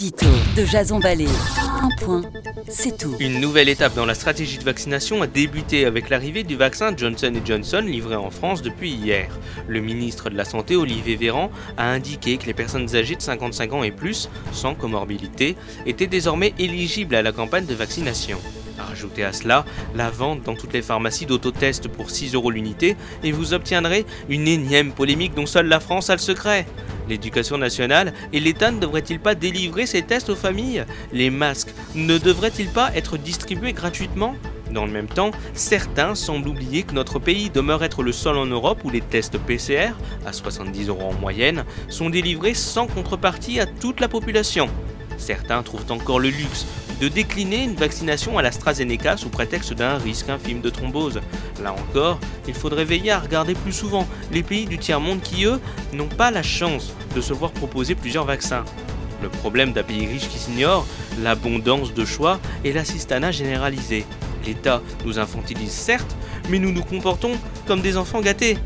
De Jason Vallée. Un point, c'est tout. Une nouvelle étape dans la stratégie de vaccination a débuté avec l'arrivée du vaccin Johnson Johnson livré en France depuis hier. Le ministre de la Santé, Olivier Véran, a indiqué que les personnes âgées de 55 ans et plus, sans comorbidité, étaient désormais éligibles à la campagne de vaccination. Ajoutez à cela la vente dans toutes les pharmacies d'autotest pour 6 euros l'unité et vous obtiendrez une énième polémique dont seule la France a le secret. L'éducation nationale et l'État ne devraient-ils pas délivrer ces tests aux familles? Les masques ne devraient-ils pas être distribués gratuitement? Dans le même temps, certains semblent oublier que notre pays demeure être le seul en Europe où les tests PCR, à 70 euros en moyenne, sont délivrés sans contrepartie à toute la population. Certains trouvent encore le luxe de décliner une vaccination à l'AstraZeneca sous prétexte d'un risque infime de thrombose. Là encore, il faudrait veiller à regarder plus souvent les pays du tiers-monde qui, eux, n'ont pas la chance de se voir proposer plusieurs vaccins. Le problème d'un pays riche qui s'ignore, l'abondance de choix et l'assistanat généralisé. L'État nous infantilise certes, mais nous nous comportons comme des enfants gâtés.